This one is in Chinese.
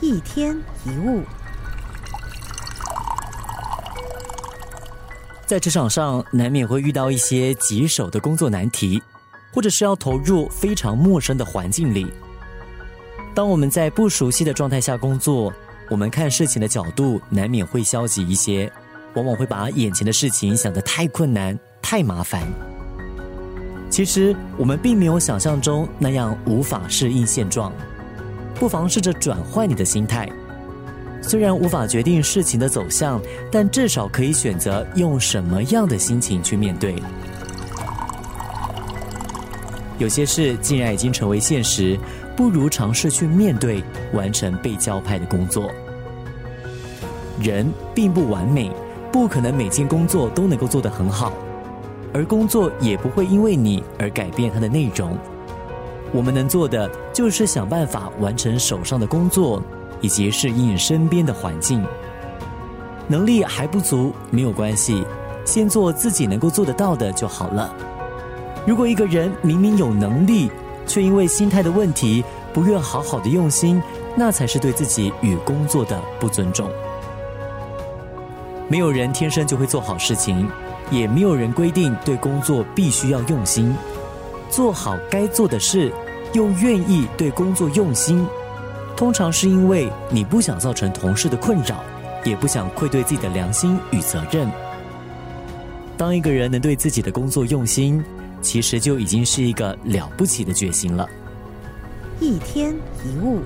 一天一物，在职场上难免会遇到一些棘手的工作难题，或者是要投入非常陌生的环境里。当我们在不熟悉的状态下工作，我们看事情的角度难免会消极一些，往往会把眼前的事情想得太困难、太麻烦。其实我们并没有想象中那样无法适应现状。不妨试着转换你的心态，虽然无法决定事情的走向，但至少可以选择用什么样的心情去面对。有些事既然已经成为现实，不如尝试去面对，完成被交派的工作。人并不完美，不可能每件工作都能够做得很好，而工作也不会因为你而改变它的内容。我们能做的就是想办法完成手上的工作，以及适应身边的环境。能力还不足没有关系，先做自己能够做得到的就好了。如果一个人明明有能力，却因为心态的问题不愿好好的用心，那才是对自己与工作的不尊重。没有人天生就会做好事情，也没有人规定对工作必须要用心。做好该做的事，又愿意对工作用心，通常是因为你不想造成同事的困扰，也不想愧对自己的良心与责任。当一个人能对自己的工作用心，其实就已经是一个了不起的决心了。一天一物。